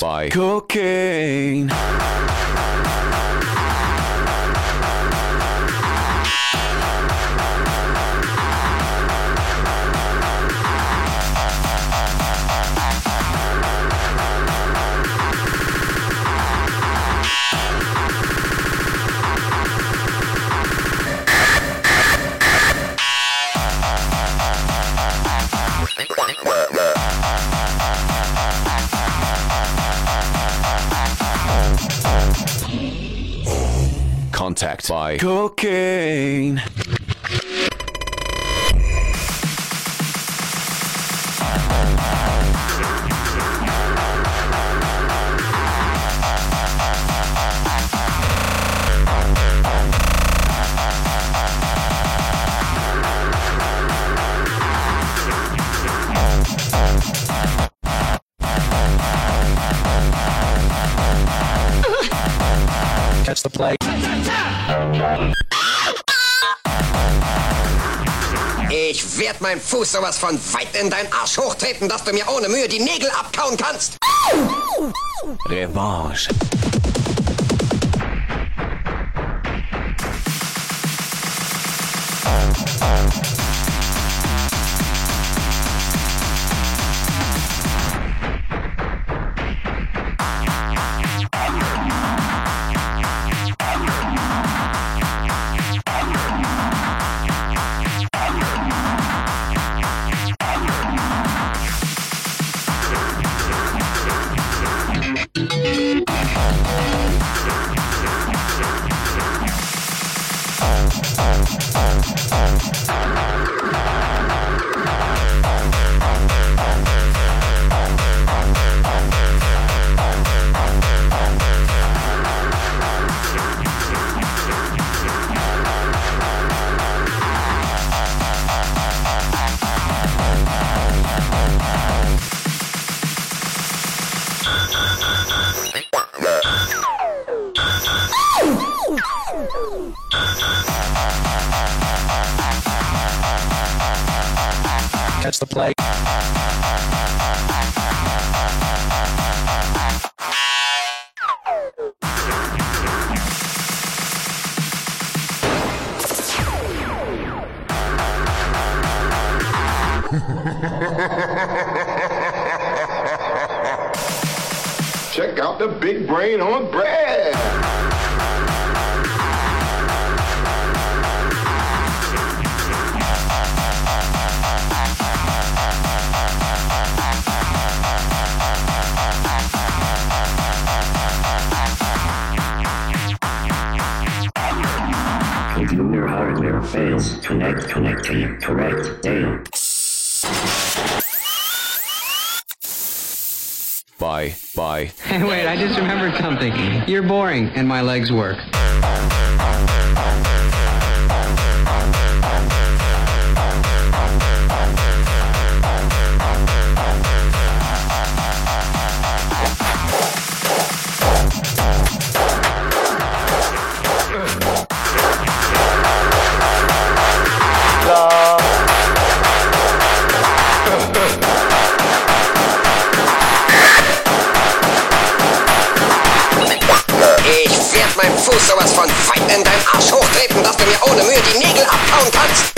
by Cookie. Bye. Cook Fuß sowas von weit in deinen Arsch hochtreten, dass du mir ohne Mühe die Nägel abkauen kannst. Revanche. Work. Fuß sowas von weit in deinen Arsch hochtreten, dass du mir ohne Mühe die Nägel abkauen kannst.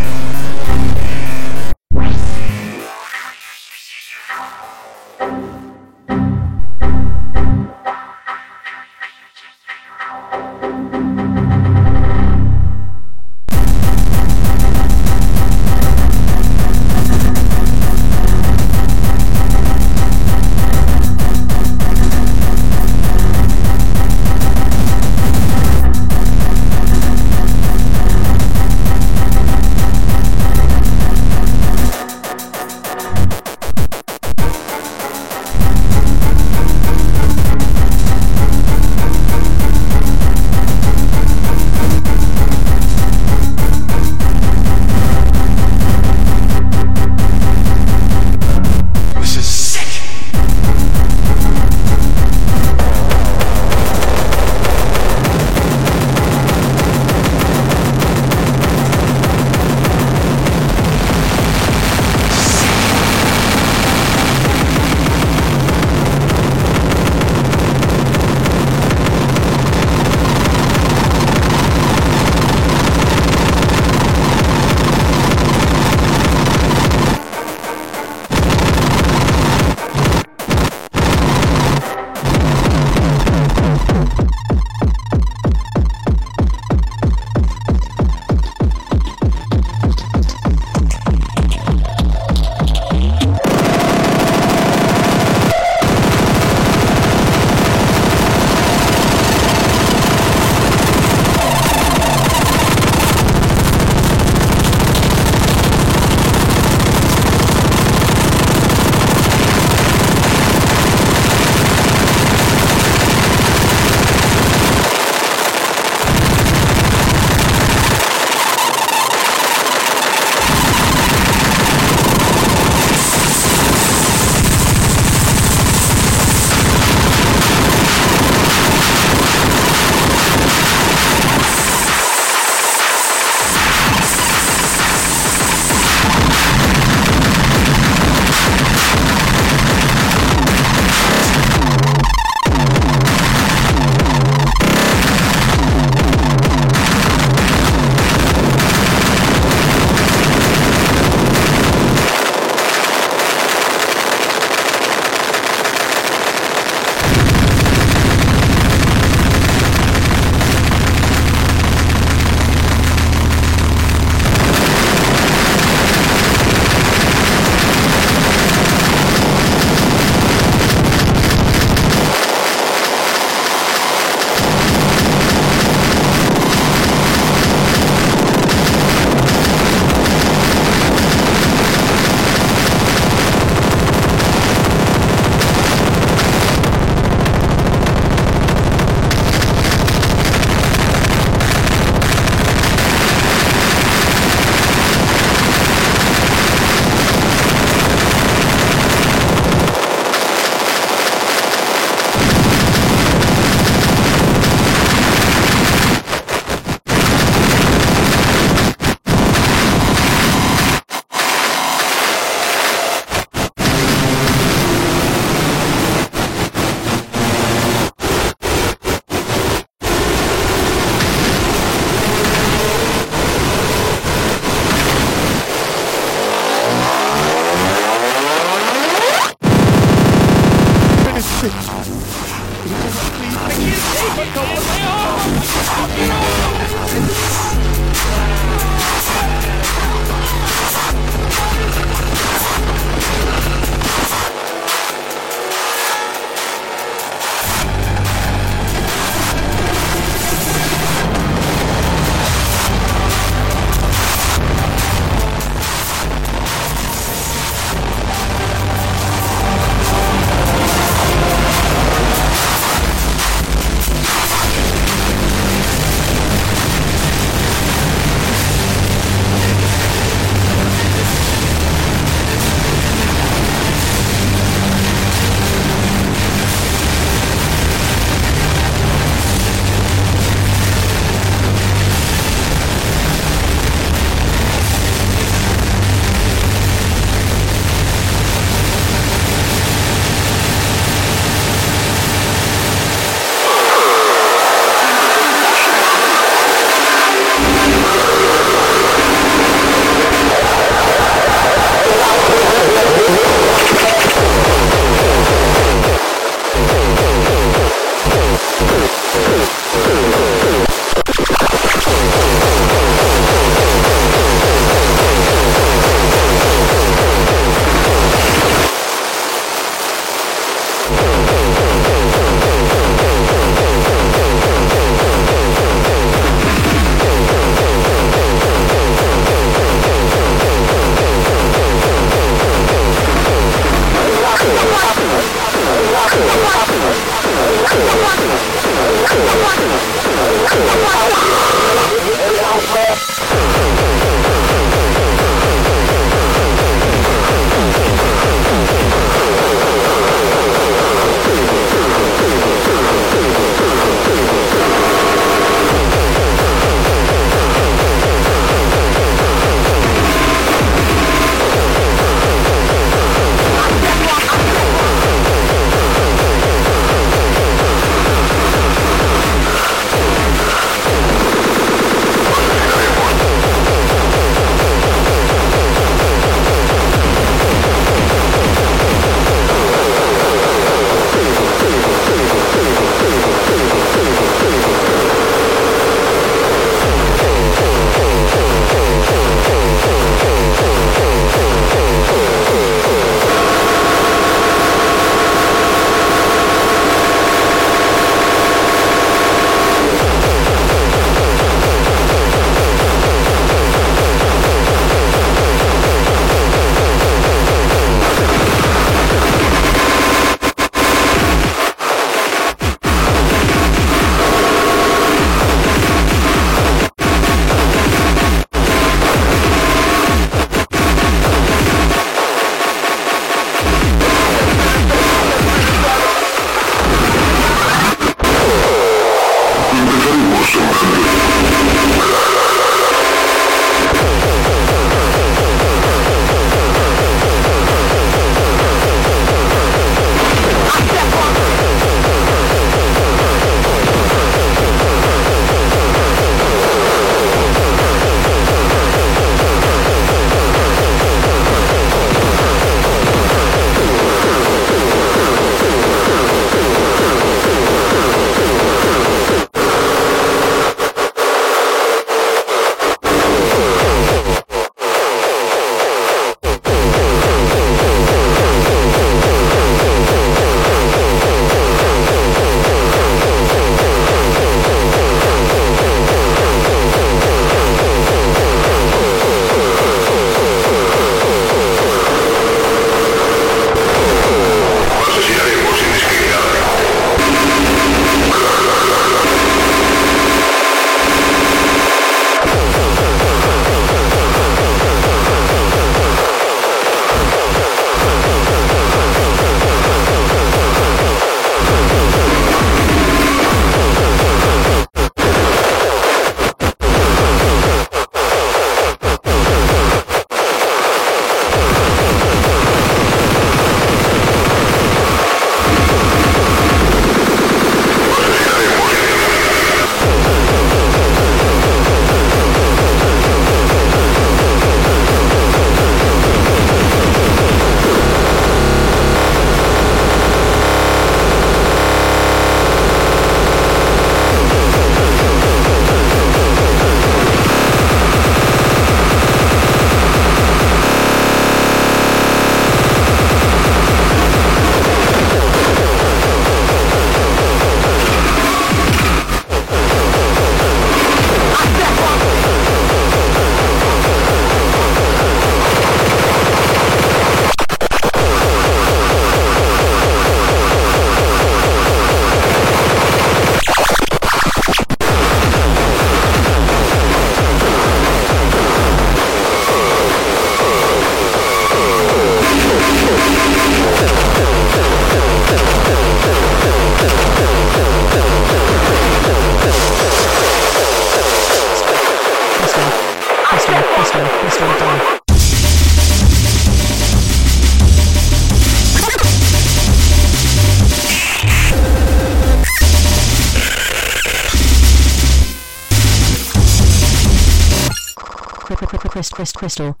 crystal.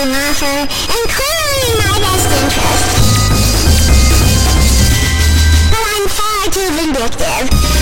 And clearly, including my best interest. But I'm far too vindictive.